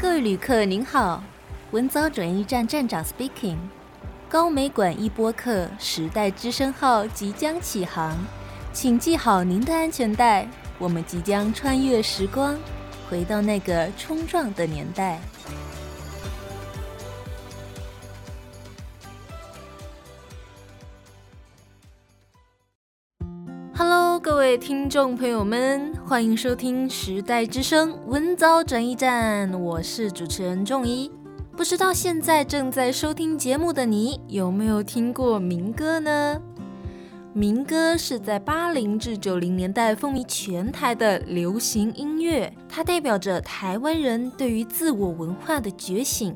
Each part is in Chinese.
各位旅客您好，文藻转运站站长 speaking，高美馆一播客时代之声号即将启航，请系好您的安全带，我们即将穿越时光，回到那个冲撞的年代。位听众朋友们，欢迎收听《时代之声》文藻转驿站，我是主持人仲一。不知道现在正在收听节目的你有没有听过民歌呢？民歌是在八零至九零年代风靡全台的流行音乐，它代表着台湾人对于自我文化的觉醒。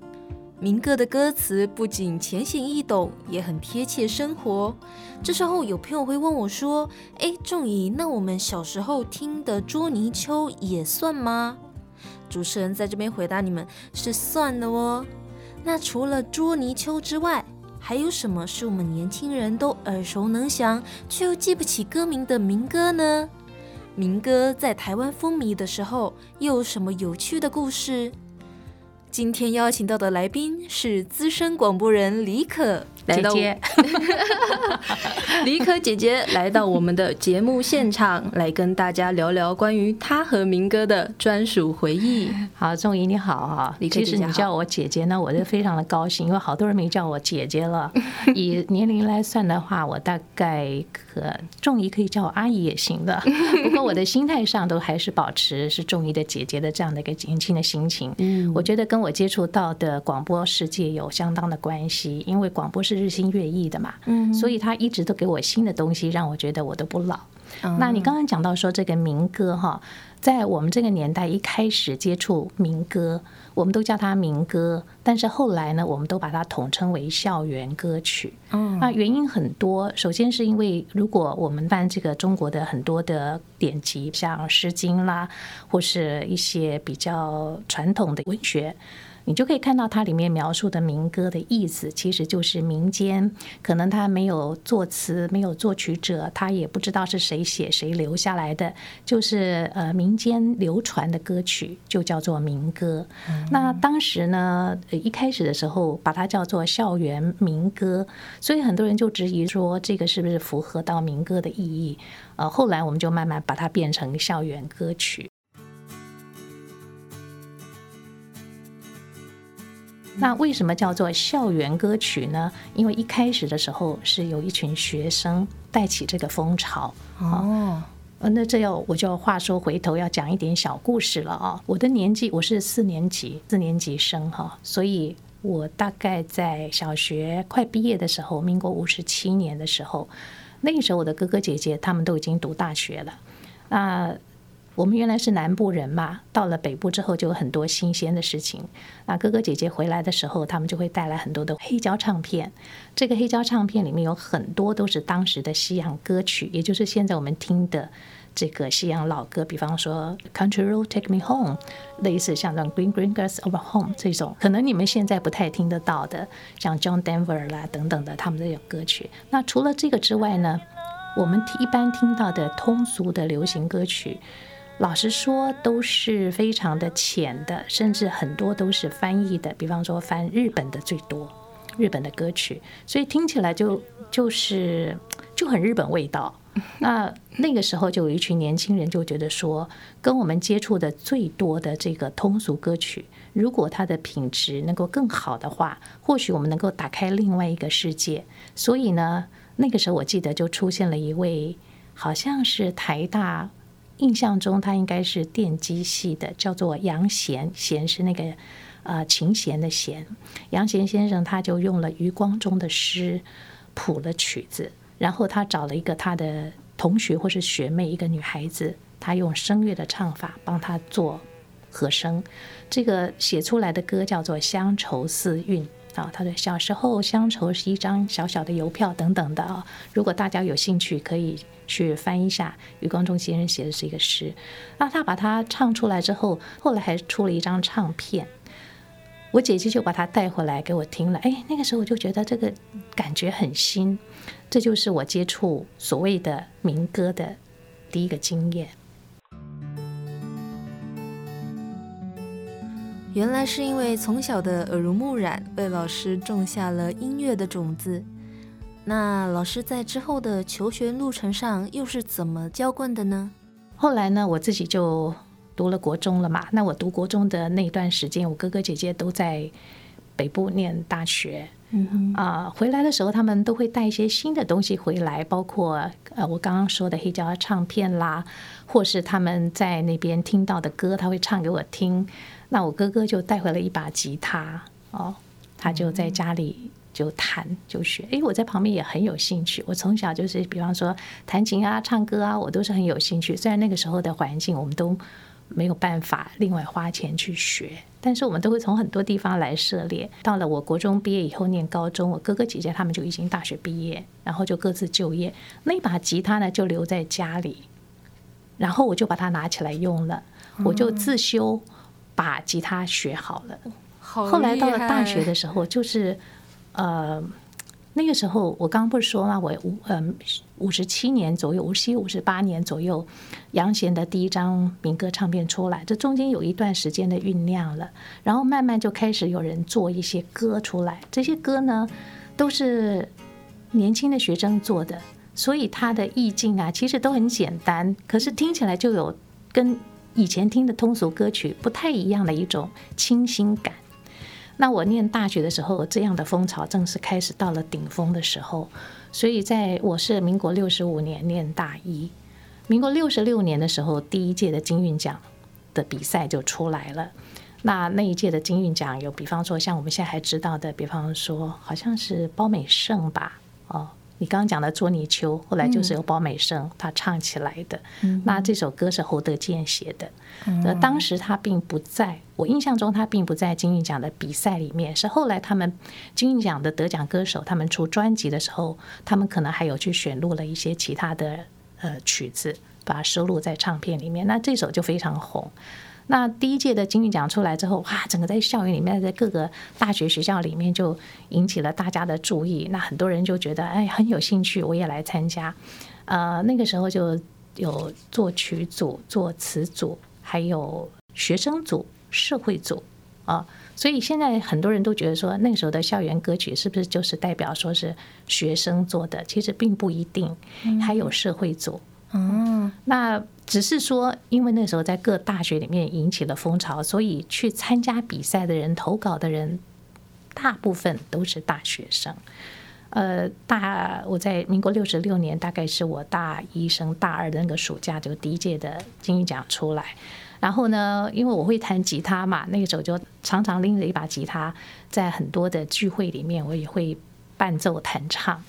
民歌的歌词不仅浅显易懂，也很贴切生活。这时候有朋友会问我说：“哎，仲怡，那我们小时候听的捉泥鳅也算吗？”主持人在这边回答你们是算的哦。那除了捉泥鳅之外，还有什么是我们年轻人都耳熟能详却又记不起歌名的民歌呢？民歌在台湾风靡的时候，又有什么有趣的故事？今天邀请到的来宾是资深广播人李可。姐姐，李可姐姐来到我们的节目现场，来跟大家聊聊关于她和明哥的专属回忆。好，仲怡你好啊，李可姐姐，其实你叫我姐姐呢，我就非常的高兴，因为好多人没叫我姐姐了。以年龄来算的话，我大概可仲怡可以叫我阿姨也行的。不过我的心态上都还是保持是仲怡的姐姐的这样的一个年轻的心情。嗯，我觉得跟我接触到的广播世界有相当的关系，因为广播是日新月异的嘛，嗯，所以他一直都给我新的东西，让我觉得我都不老。那你刚刚讲到说这个民歌哈，在我们这个年代一开始接触民歌，我们都叫它民歌，但是后来呢，我们都把它统称为校园歌曲。嗯，那原因很多，首先是因为如果我们翻这个中国的很多的典籍，像《诗经》啦，或是一些比较传统的文学。你就可以看到它里面描述的民歌的意思，其实就是民间可能他没有作词，没有作曲者，他也不知道是谁写谁留下来的，就是呃民间流传的歌曲，就叫做民歌。嗯。那当时呢，一开始的时候把它叫做校园民歌，所以很多人就质疑说这个是不是符合到民歌的意义？呃，后来我们就慢慢把它变成校园歌曲。那为什么叫做校园歌曲呢？因为一开始的时候是有一群学生带起这个风潮哦。那这要我就要话说回头要讲一点小故事了啊。我的年纪我是四年级四年级生哈，所以我大概在小学快毕业的时候，民国五十七年的时候，那个时候我的哥哥姐姐他们都已经读大学了。那我们原来是南部人嘛，到了北部之后就有很多新鲜的事情。那哥哥姐姐回来的时候，他们就会带来很多的黑胶唱片。这个黑胶唱片里面有很多都是当时的西洋歌曲，也就是现在我们听的这个西洋老歌，比方说《Country Road Take Me Home》，类似像这种《Green Green Grass Over Home》这种，可能你们现在不太听得到的，像 John Denver 啦等等的，他们都有歌曲。那除了这个之外呢，我们一般听到的通俗的流行歌曲。老实说，都是非常的浅的，甚至很多都是翻译的。比方说，翻日本的最多，日本的歌曲，所以听起来就就是就很日本味道。那那个时候，就有一群年轻人就觉得说，跟我们接触的最多的这个通俗歌曲，如果它的品质能够更好的话，或许我们能够打开另外一个世界。所以呢，那个时候我记得就出现了一位，好像是台大。印象中他应该是电机系的，叫做杨弦，弦是那个呃琴弦的弦。杨弦先生他就用了余光中的诗谱了曲子，然后他找了一个他的同学或是学妹，一个女孩子，他用声乐的唱法帮他做和声。这个写出来的歌叫做《乡愁四韵》啊，他的小时候乡愁是一张小小的邮票等等的啊。如果大家有兴趣，可以。去翻一下余光中先生写的是一个诗，那他把它唱出来之后，后来还出了一张唱片，我姐姐就把它带回来给我听了。哎，那个时候我就觉得这个感觉很新，这就是我接触所谓的民歌的第一个经验。原来是因为从小的耳濡目染，被老师种下了音乐的种子。那老师在之后的求学路程上又是怎么浇灌的呢？后来呢，我自己就读了国中了嘛。那我读国中的那段时间，我哥哥姐姐都在北部念大学。嗯哼啊，回来的时候他们都会带一些新的东西回来，包括呃我刚刚说的黑胶唱片啦，或是他们在那边听到的歌，他会唱给我听。那我哥哥就带回了一把吉他哦，他就在家里就弹就学。诶，我在旁边也很有兴趣。我从小就是，比方说弹琴啊、唱歌啊，我都是很有兴趣。虽然那个时候的环境我们都没有办法另外花钱去学，但是我们都会从很多地方来涉猎。到了我国中毕业以后念高中，我哥哥姐姐他们就已经大学毕业，然后就各自就业。那把吉他呢就留在家里，然后我就把它拿起来用了，我就自修。把吉他学好了，后来到了大学的时候，就是呃那个时候我刚刚不是说嘛？我五嗯五十七年左右，五十七五十八年左右，杨贤的第一张民歌唱片出来，这中间有一段时间的酝酿了，然后慢慢就开始有人做一些歌出来，这些歌呢都是年轻的学生做的，所以它的意境啊其实都很简单，可是听起来就有跟。以前听的通俗歌曲不太一样的一种清新感。那我念大学的时候，这样的风潮正式开始到了顶峰的时候。所以在我是民国六十五年念大一，民国六十六年的时候，第一届的金韵奖的比赛就出来了。那那一届的金韵奖有，比方说像我们现在还知道的，比方说好像是包美胜吧，哦。你刚刚讲的《捉泥鳅》，后来就是由包美生他唱起来的。嗯、那这首歌是侯德健写的。那、嗯、当时他并不在，我印象中他并不在金韵奖的比赛里面。是后来他们金韵奖的得奖歌手，他们出专辑的时候，他们可能还有去选录了一些其他的呃曲子，把它收录在唱片里面。那这首就非常红。那第一届的金韵奖出来之后，哇，整个在校园里面，在各个大学学校里面就引起了大家的注意。那很多人就觉得，哎，很有兴趣，我也来参加。呃，那个时候就有作曲组、作词组，还有学生组、社会组啊。所以现在很多人都觉得说，那个时候的校园歌曲是不是就是代表说是学生做的？其实并不一定，还有社会组。嗯，嗯那。只是说，因为那时候在各大学里面引起了风潮，所以去参加比赛的人、投稿的人，大部分都是大学生。呃，大我在民国六十六年，大概是我大一升大二的那个暑假，就第一届的金鹰奖出来。然后呢，因为我会弹吉他嘛，那个时候就常常拎着一把吉他，在很多的聚会里面，我也会伴奏弹唱。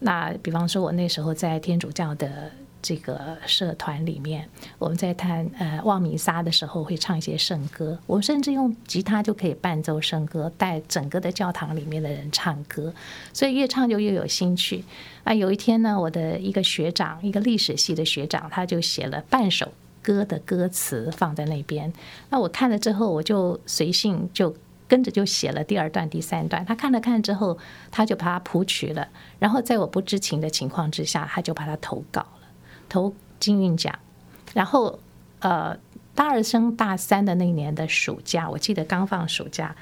那比方说，我那时候在天主教的。这个社团里面，我们在弹呃望弥撒的时候会唱一些圣歌，我甚至用吉他就可以伴奏圣歌，带整个的教堂里面的人唱歌，所以越唱就越有兴趣。啊，有一天呢，我的一个学长，一个历史系的学长，他就写了半首歌的歌词放在那边。那我看了之后，我就随性就跟着就写了第二段、第三段。他看了看之后，他就把它谱曲了，然后在我不知情的情况之下，他就把它投稿。投金韵奖，然后呃，大二升大三的那年的暑假，我记得刚放暑假，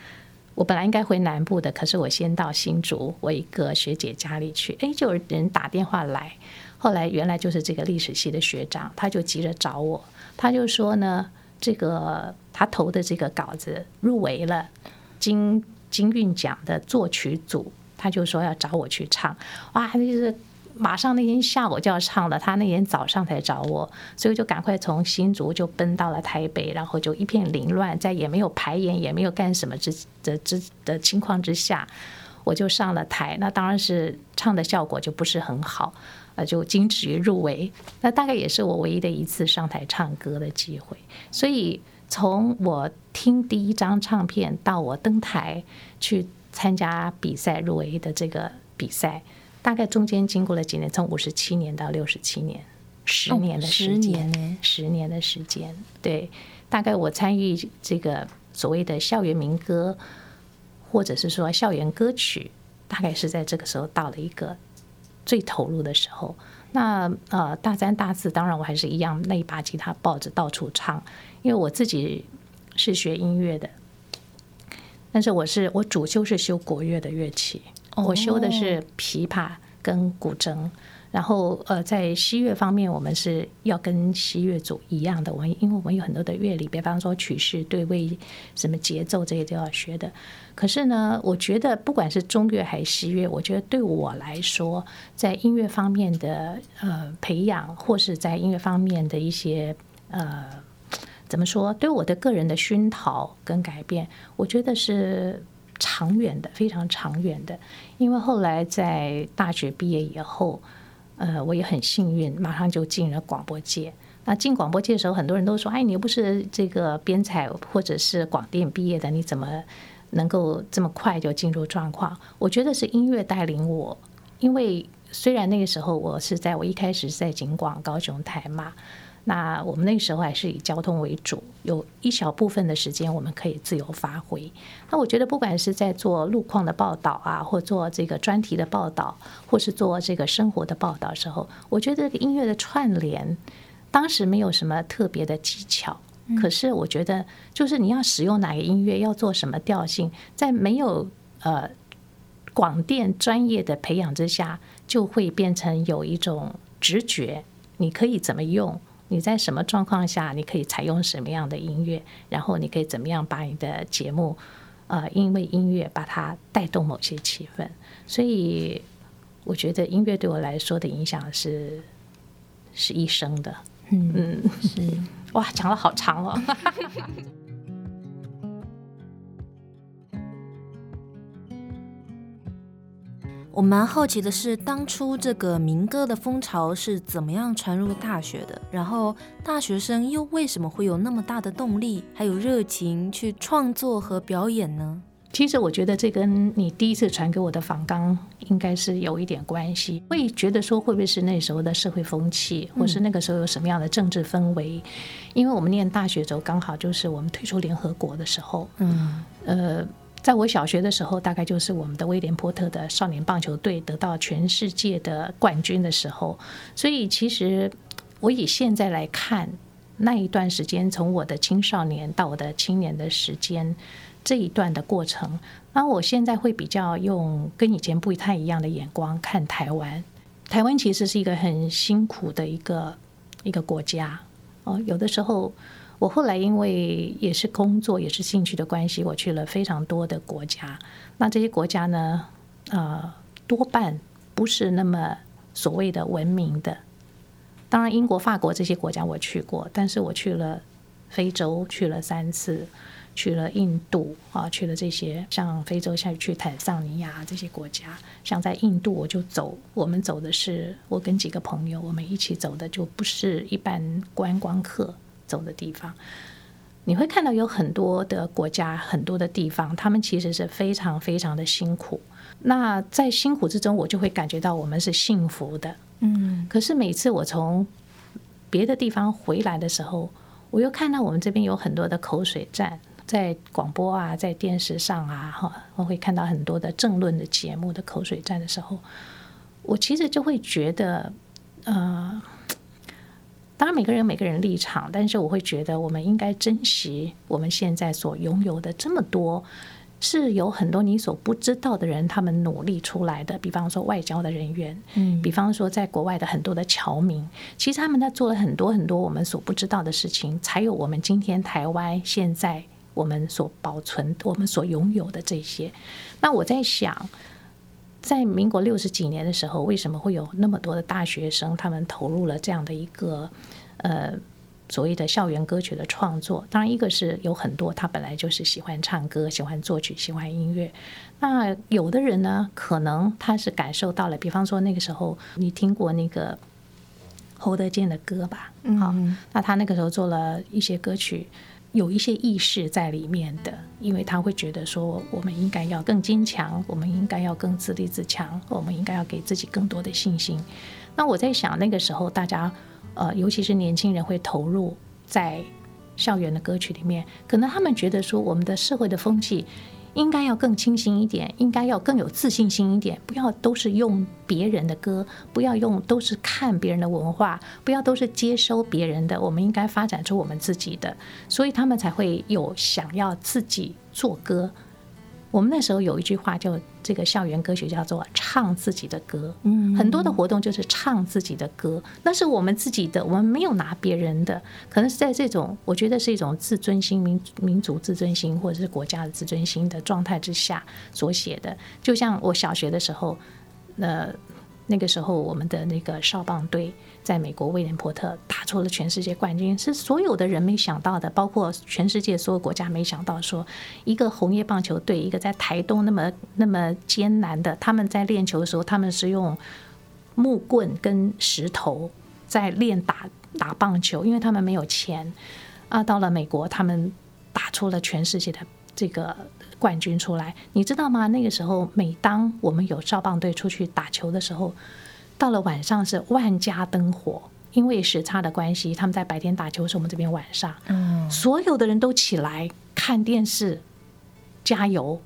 我本来应该回南部的，可是我先到新竹我一个学姐家里去，哎，就有人打电话来，后来原来就是这个历史系的学长，他就急着找我，他就说呢，这个他投的这个稿子入围了金金韵奖的作曲组，他就说要找我去唱，哇，就是。马上那天下午就要唱了，他那天早上才找我，所以就赶快从新竹就奔到了台北，然后就一片凌乱，在也没有排演，也没有干什么之的之的情况之下，我就上了台。那当然是唱的效果就不是很好，呃，就仅止于入围。那大概也是我唯一的一次上台唱歌的机会。所以从我听第一张唱片到我登台去参加比赛入围的这个比赛。大概中间经过了几年，从五十七年到六十七年，十年的时间，哦，十年，十年的时间。对，大概我参与这个所谓的校园民歌，或者是说校园歌曲，大概是在这个时候到了一个最投入的时候。那呃，大三、大四，当然我还是一样，那一把吉他抱着到处唱，因为我自己是学音乐的。但是我是我主修是修国乐的乐器，我修的是琵琶跟古筝。然后，呃，在西乐方面，我们是要跟西乐组一样的。我们因为我们有很多的乐理，比方说曲式、对位、什么节奏这些都要学的。可是呢，我觉得不管是中乐还是西乐，我觉得对我来说，在音乐方面的呃培养，或是在音乐方面的一些呃怎么说，对我的个人的熏陶跟改变，我觉得是长远的，非常长远的。因为后来在大学毕业以后。呃，我也很幸运，马上就进了广播界。那进广播界的时候，很多人都说：“哎，你又不是这个编采或者是广电毕业的，你怎么能够这么快就进入状况？”我觉得是音乐带领我，因为虽然那个时候我是在我一开始在警广高雄台嘛。那我们那个时候还是以交通为主，有一小部分的时间我们可以自由发挥。那我觉得，不管是在做路况的报道啊，或做这个专题的报道，或是做这个生活的报道的时候，我觉得这个音乐的串联，当时没有什么特别的技巧。可是我觉得，就是你要使用哪个音乐，要做什么调性，在没有呃广电专业的培养之下，就会变成有一种直觉，你可以怎么用。你在什么状况下，你可以采用什么样的音乐，然后你可以怎么样把你的节目，呃，因为音乐把它带动某些气氛。所以，我觉得音乐对我来说的影响是是一生的。嗯，嗯是哇，讲了好长哦。我蛮好奇的是，当初这个民歌的风潮是怎么样传入大学的？然后大学生又为什么会有那么大的动力，还有热情去创作和表演呢？其实我觉得这跟你第一次传给我的访纲应该是有一点关系。会觉得说，会不会是那时候的社会风气，或是那个时候有什么样的政治氛围？嗯、因为我们念大学的时候刚好就是我们退出联合国的时候。嗯，呃。在我小学的时候，大概就是我们的威廉波特的少年棒球队得到全世界的冠军的时候。所以，其实我以现在来看，那一段时间，从我的青少年到我的青年的时间这一段的过程，那我现在会比较用跟以前不太一样的眼光看台湾。台湾其实是一个很辛苦的一个一个国家哦，有的时候。我后来因为也是工作也是兴趣的关系，我去了非常多的国家。那这些国家呢，呃，多半不是那么所谓的文明的。当然，英国、法国这些国家我去过，但是我去了非洲，去了三次，去了印度啊，去了这些像非洲，像去坦桑尼亚这些国家。像在印度，我就走，我们走的是我跟几个朋友，我们一起走的，就不是一般观光客。走的地方，你会看到有很多的国家，很多的地方，他们其实是非常非常的辛苦。那在辛苦之中，我就会感觉到我们是幸福的。嗯，可是每次我从别的地方回来的时候，我又看到我们这边有很多的口水战，在广播啊，在电视上啊，哈，我会看到很多的政论的节目的口水战的时候，我其实就会觉得，呃。当然，每个人有每个人立场，但是我会觉得，我们应该珍惜我们现在所拥有的这么多，是有很多你所不知道的人，他们努力出来的。比方说外交的人员，嗯，比方说在国外的很多的侨民，其实他们在做了很多很多我们所不知道的事情，才有我们今天台湾现在我们所保存、我们所拥有的这些。那我在想。在民国六十几年的时候，为什么会有那么多的大学生，他们投入了这样的一个呃所谓的校园歌曲的创作？当然，一个是有很多他本来就是喜欢唱歌、喜欢作曲、喜欢音乐。那有的人呢，可能他是感受到了，比方说那个时候你听过那个侯德健的歌吧？嗯，好，那他那个时候做了一些歌曲。有一些意识在里面的，因为他会觉得说，我们应该要更坚强，我们应该要更自立自强，我们应该要给自己更多的信心。那我在想，那个时候大家，呃，尤其是年轻人会投入在校园的歌曲里面，可能他们觉得说，我们的社会的风气。应该要更清醒一点，应该要更有自信心一点，不要都是用别人的歌，不要用都是看别人的文化，不要都是接收别人的，我们应该发展出我们自己的，所以他们才会有想要自己做歌。我们那时候有一句话，叫这个校园歌曲叫做“唱自己的歌”。嗯，很多的活动就是唱自己的歌，那是我们自己的，我们没有拿别人的。可能是在这种，我觉得是一种自尊心、民民族自尊心，或者是国家的自尊心的状态之下所写的。就像我小学的时候，呃。那个时候，我们的那个少棒队在美国威廉波特打出了全世界冠军，是所有的人没想到的，包括全世界所有国家没想到，说一个红叶棒球队，一个在台东那么那么艰难的，他们在练球的时候，他们是用木棍跟石头在练打打棒球，因为他们没有钱啊。到了美国，他们打出了全世界的这个。冠军出来，你知道吗？那个时候，每当我们有少棒队出去打球的时候，到了晚上是万家灯火，因为时差的关系，他们在白天打球，是我们这边晚上，嗯，所有的人都起来看电视，加油。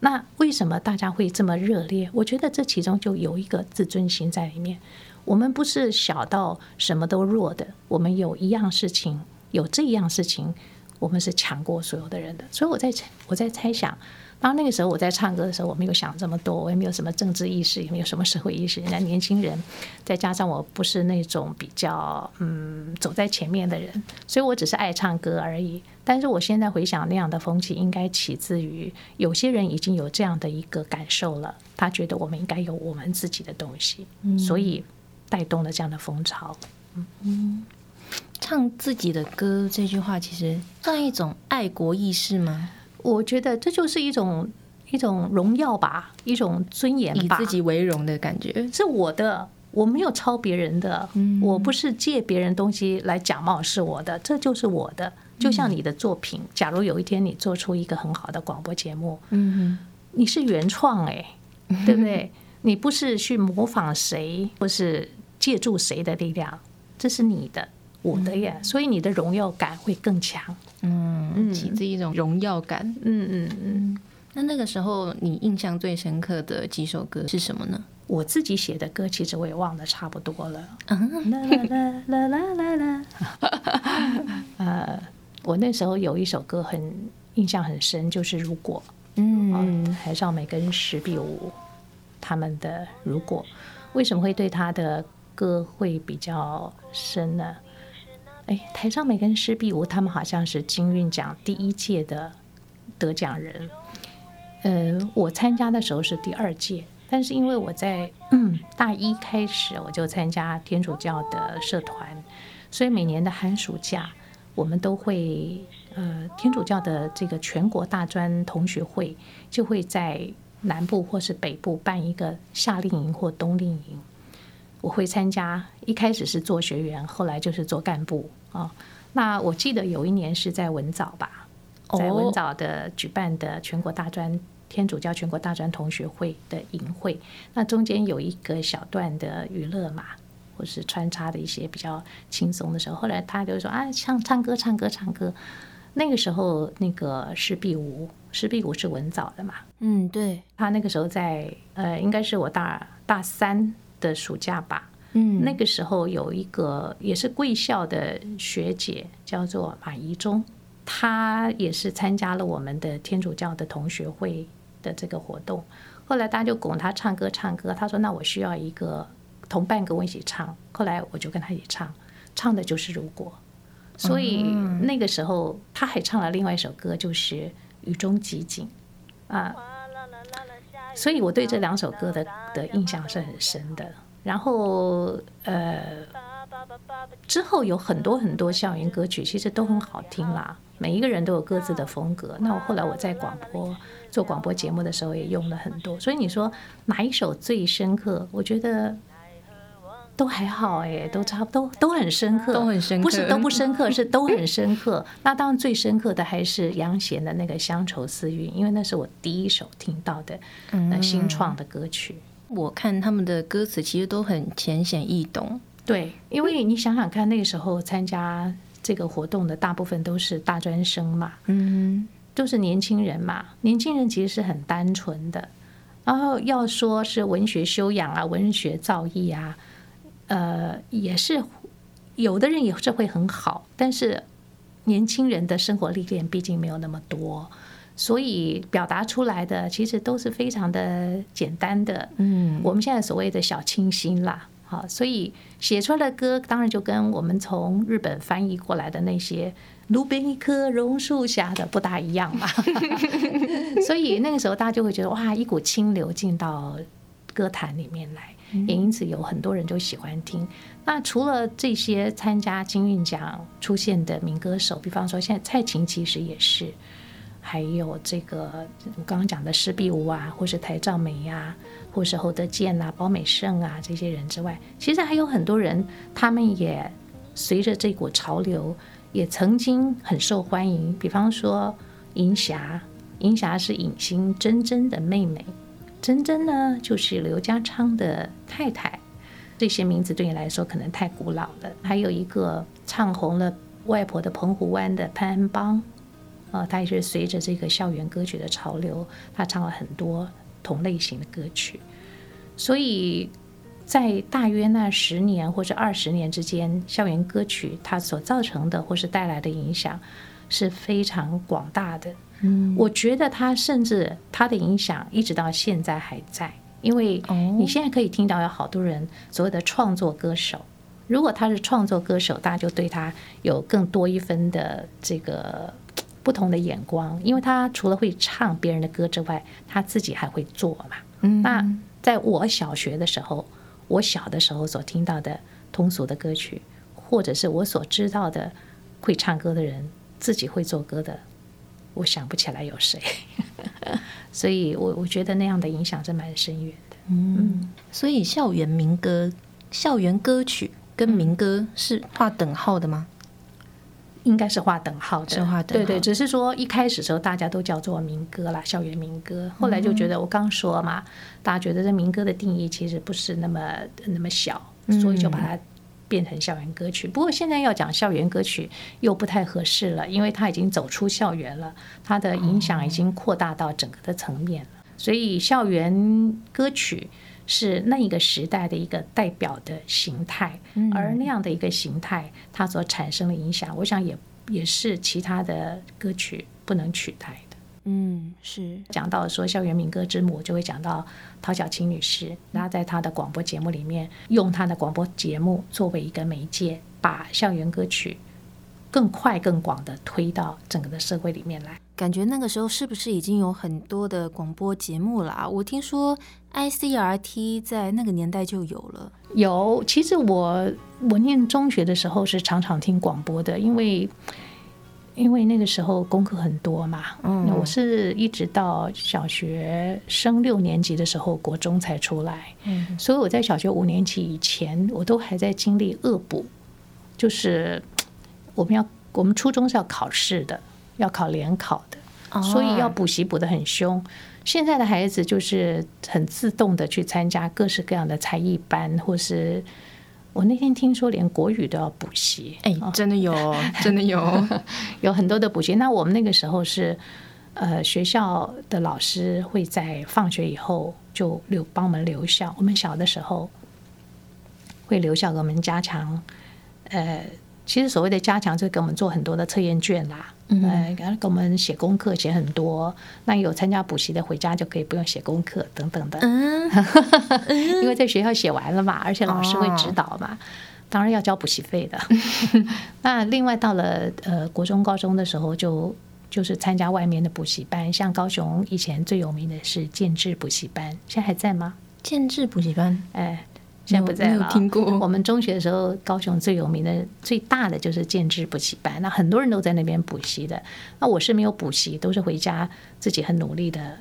那为什么大家会这么热烈？我觉得这其中就有一个自尊心在里面。我们不是小到什么都弱的，我们有一样事情，有这样事情。我们是强过所有的人的，所以我在猜，我在猜想，当那个时候我在唱歌的时候，我没有想这么多，我也没有什么政治意识，也没有什么社会意识。人家年轻人，再加上我不是那种比较嗯走在前面的人，所以我只是爱唱歌而已。但是我现在回想，那样的风气应该起自于有些人已经有这样的一个感受了，他觉得我们应该有我们自己的东西，所以带动了这样的风潮。嗯。嗯唱自己的歌这句话，其实算一种爱国意识吗？我觉得这就是一种一种荣耀吧，一种尊严吧，以自己为荣的感觉。是我的，我没有抄别人的，嗯，我不是借别人东西来假冒是我的，这就是我的。就像你的作品，假如有一天你做出一个很好的广播节目，嗯，你是原创哎，对不对？你不是去模仿谁，或是借助谁的力量，这是你的。我的呀，所以你的荣耀感会更强，嗯，起自一种荣耀感，嗯嗯嗯。那那个时候你印象最深刻的几首歌是什么呢？我自己写的歌，其实我也忘得差不多了。啦啦啦啦啦啦。呃，我那时候有一首歌很印象很深，就是《如果》。嗯，海少美跟石壁吾他们的《如果》，为什么会对他的歌会比较深呢？哎，台上美跟施碧梧他们好像是金韵奖第一届的得奖人。呃，我参加的时候是第二届，但是因为我在 大一开始我就参加天主教的社团，所以每年的寒暑假我们都会呃天主教的这个全国大专同学会就会在南部或是北部办一个夏令营或冬令营，我会参加，一开始是做学员，后来就是做干部。哦，那我记得有一年是在文藻吧，在文藻的举办的全国大专天主教全国大专同学会的营会，那中间有一个小段的娱乐嘛，或是穿插的一些比较轻松的时候，后来他就说啊，唱唱歌唱歌唱歌，那个时候那个施碧梧，施碧梧是文藻的嘛，嗯，对，他那个时候在呃，应该是我大大三的暑假吧。嗯，那个时候有一个也是贵校的学姐，叫做马怡中，她也是参加了我们的天主教的同学会的这个活动。后来大家就拱她唱歌唱歌，她说：“那我需要一个同伴跟我一起唱。”后来我就跟她一起唱，唱的就是《如果》。所以那个时候她还唱了另外一首歌，就是《雨中集景》啊。所以我对这两首歌的的印象是很深的。然后，呃，之后有很多很多校园歌曲，其实都很好听啦。每一个人都有各自的风格。那我后来我在广播做广播节目的时候，也用了很多。所以你说哪一首最深刻？我觉得都还好哎，都差不多，都很深刻，都很深刻，不是都不深刻，是都很深刻。那当然最深刻的还是杨弦的那个《乡愁思韵》，因为那是我第一首听到的那新创的歌曲。我看他们的歌词其实都很浅显易懂，对，因为你想想看，那个时候参加这个活动的大部分都是大专生嘛，嗯，都是年轻人嘛，年轻人其实是很单纯的，然后要说是文学修养啊，文学造诣啊，呃，也是有的人也是会很好，但是年轻人的生活历练毕竟没有那么多。所以表达出来的其实都是非常的简单的。嗯，我们现在所谓的小清新啦，好，所以写出来的歌当然就跟我们从日本翻译过来的那些路边一棵榕树下的不大一样嘛。所以那个时候大家就会觉得哇，一股清流进到歌坛里面来。也因此有很多人就喜欢听。那除了这些参加金韵奖出现的民歌手，比方说现在蔡琴其实也是，还有这个我刚刚讲的施碧梧啊，或是台照美呀，或是侯德健啊、包美胜啊这些人之外，其实还有很多人，他们也随着这股潮流，也曾经很受欢迎。比方说银霞，银霞是影星珍珍的妹妹。珍珍呢，就是刘家昌的太太。这些名字对你来说可能太古老了。还有一个唱红了外婆的澎湖湾的潘安邦，啊，他也是随着这个校园歌曲的潮流，他唱了很多同类型的歌曲。所以在大约那十年或者二十年之间，校园歌曲它所造成的或是带来的影响是非常广大的。嗯，我觉得他甚至他的影响一直到现在还在，因为你现在可以听到有好多人所谓的创作歌手，如果他是创作歌手，大家就对他有更多一分的这个不同的眼光，因为他除了会唱别人的歌之外，他自己还会做嘛。嗯，那在我小学的时候，我小的时候所听到的通俗的歌曲，或者是我所知道的会唱歌的人，自己会做歌的。我想不起来有谁，所以我我觉得那样的影响是蛮深远的。嗯，所以校园民歌、校园歌曲跟民歌是划等号的吗？应该是划等号的，是划等号。对对，只是说一开始的时候大家都叫做民歌啦，校园民歌。后来就觉得我刚说嘛，大家觉得这民歌的定义其实不是那么那么小，所以就把它。变成校园歌曲，不过现在要讲校园歌曲又不太合适了，因为它已经走出校园了，它的影响已经扩大到整个的层面了。所以校园歌曲是那一个时代的一个代表的形态，而那样的一个形态，它所产生的影响，我想也也是其他的歌曲不能取代。嗯，是讲到说校园民歌之母，就会讲到陶晓清女士。她在她的广播节目里面，用她的广播节目作为一个媒介，把校园歌曲更快、更广的推到整个的社会里面来。感觉那个时候是不是已经有很多的广播节目了啊？我听说 ICRT 在那个年代就有了。有，其实我我念中学的时候是常常听广播的，因为。因为那个时候功课很多嘛，嗯，我是一直到小学升六年级的时候，国中才出来，嗯，所以我在小学五年级以前，我都还在经历恶补，就是我们要我们初中是要考试的，要考联考的，所以要补习补得很凶。现在的孩子就是很自动的去参加各式各样的才艺班，或是。我那天听说连国语都要补习，哎，真的有，真的有，有很多的补习。那我们那个时候是，呃，学校的老师会在放学以后就留帮我们留校。我们小的时候会留校给我们加强，呃。其实所谓的加强，就是给我们做很多的测验卷啦，嗯，给给我们写功课，写很多。那有参加补习的，回家就可以不用写功课等等的。嗯，因为在学校写完了嘛，而且老师会指导嘛，当然要交补习费的。那另外到了呃国中、高中的时候，就就是参加外面的补习班，像高雄以前最有名的是建制补习班，现在还在吗？建制补习班，哎。现在不在了。听过。我们中学的时候，高雄最有名的、最大的就是建制补习班，那很多人都在那边补习的。那我是没有补习，都是回家自己很努力的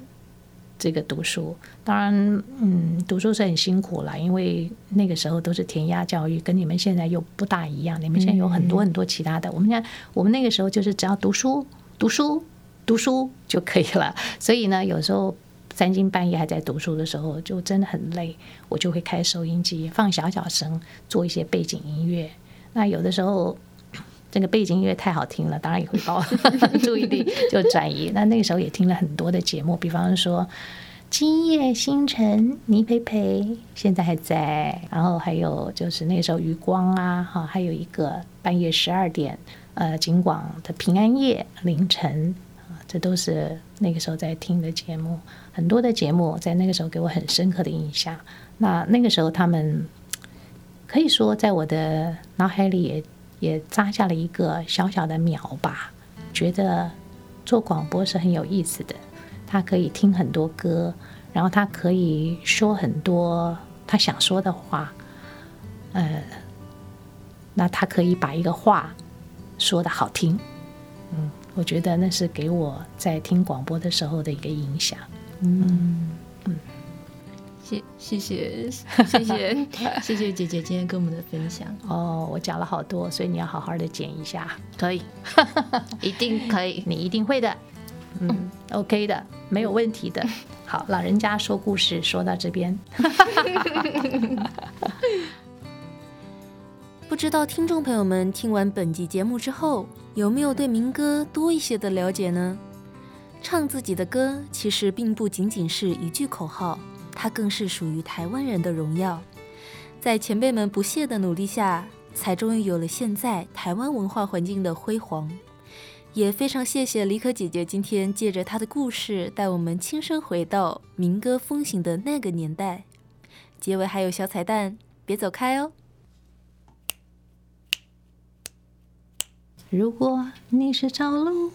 这个读书。当然，嗯，读书是很辛苦了，因为那个时候都是填鸭教育，跟你们现在又不大一样。你们现在有很多很多其他的，我们现在我们那个时候就是只要读书、读书、读书就可以了。所以呢，有时候。三更半夜还在读书的时候，就真的很累，我就会开收音机放小小声，做一些背景音乐。那有的时候，这个背景音乐太好听了，当然也会把我 注意力就转移。那那个时候也听了很多的节目，比方说《今夜星辰》，倪培培现在还在，然后还有就是那时候余光啊，哈，还有一个半夜十二点，呃，警广的平安夜凌晨啊。这都是那个时候在听的节目，很多的节目在那个时候给我很深刻的印象。那那个时候他们可以说在我的脑海里也也扎下了一个小小的苗吧，觉得做广播是很有意思的。他可以听很多歌，然后他可以说很多他想说的话，呃，那他可以把一个话说得好听，嗯。我觉得那是给我在听广播的时候的一个影响。嗯嗯，谢谢谢 谢谢 谢谢姐姐今天跟我们的分享。哦，我讲了好多，所以你要好好的剪一下。可以，一定可以，你一定会的。嗯，OK 的，没有问题的。好，老人家说故事说到这边。不知道听众朋友们听完本集节目之后，有没有对民歌多一些的了解呢？唱自己的歌，其实并不仅仅是一句口号，它更是属于台湾人的荣耀。在前辈们不懈的努力下，才终于有了现在台湾文化环境的辉煌。也非常谢谢李可姐姐今天借着她的故事，带我们亲身回到民歌风行的那个年代。结尾还有小彩蛋，别走开哦。如果你是朝露，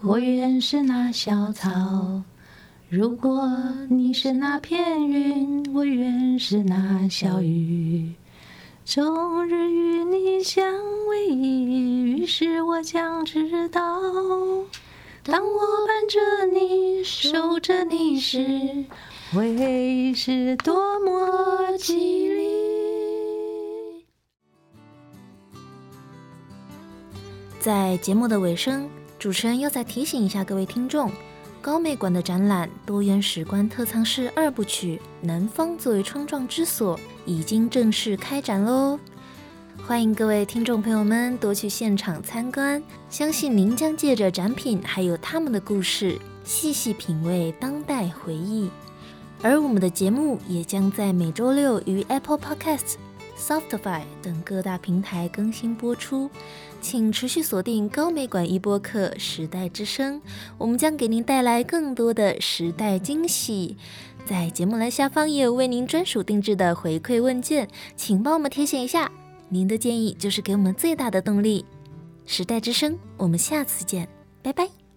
我愿是那小草；如果你是那片云，我愿是那小雨。终日与你相偎依，于是我将知道，当我伴着你，守着你时，会是多么凄丽。在节目的尾声，主持人要再提醒一下各位听众，高美馆的展览《多元史观特藏室二部曲：南方作为冲撞之所》已经正式开展喽！欢迎各位听众朋友们多去现场参观，相信您将借着展品还有他们的故事，细细品味当代回忆。而我们的节目也将在每周六于 Apple Podcasts、Spotify 等各大平台更新播出。请持续锁定高美馆一播客《时代之声》，我们将给您带来更多的时代惊喜。在节目栏下方也有为您专属定制的回馈问卷，请帮我们填写一下。您的建议就是给我们最大的动力。《时代之声》，我们下次见，拜拜。